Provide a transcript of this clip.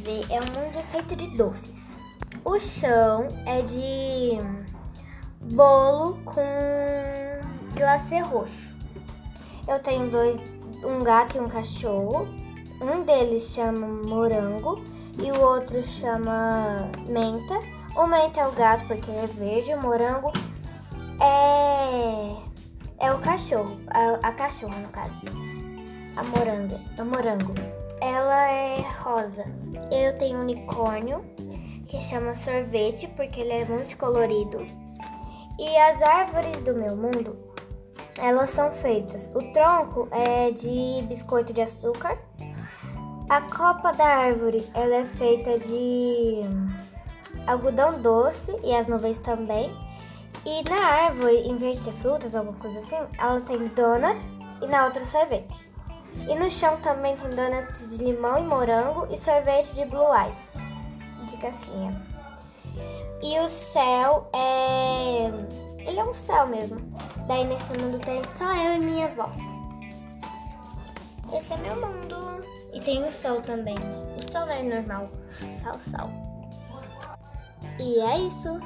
Aqui é um mundo feito de doces. O chão é de bolo com glacê roxo. Eu tenho dois, um gato e um cachorro. Um deles chama morango e o outro chama menta. O menta é o gato porque ele é verde, o morango é é o cachorro, a, a cachorra no caso. A moranga, a morango. Ela é rosa. Eu tenho um unicórnio que chama sorvete porque ele é muito colorido. E as árvores do meu mundo, elas são feitas. O tronco é de biscoito de açúcar. A copa da árvore, ela é feita de algodão doce e as nuvens também. E na árvore, em vez de ter frutas ou alguma coisa assim, ela tem donuts e na outra sorvete. E no chão também tem donuts de limão e morango e sorvete de blue ice, de casquinha. E o céu é. Ele é um céu mesmo. Daí nesse mundo tem só eu e minha avó. Esse é meu mundo. E tem o sol também. O sol é normal. Sol, sol. E é isso.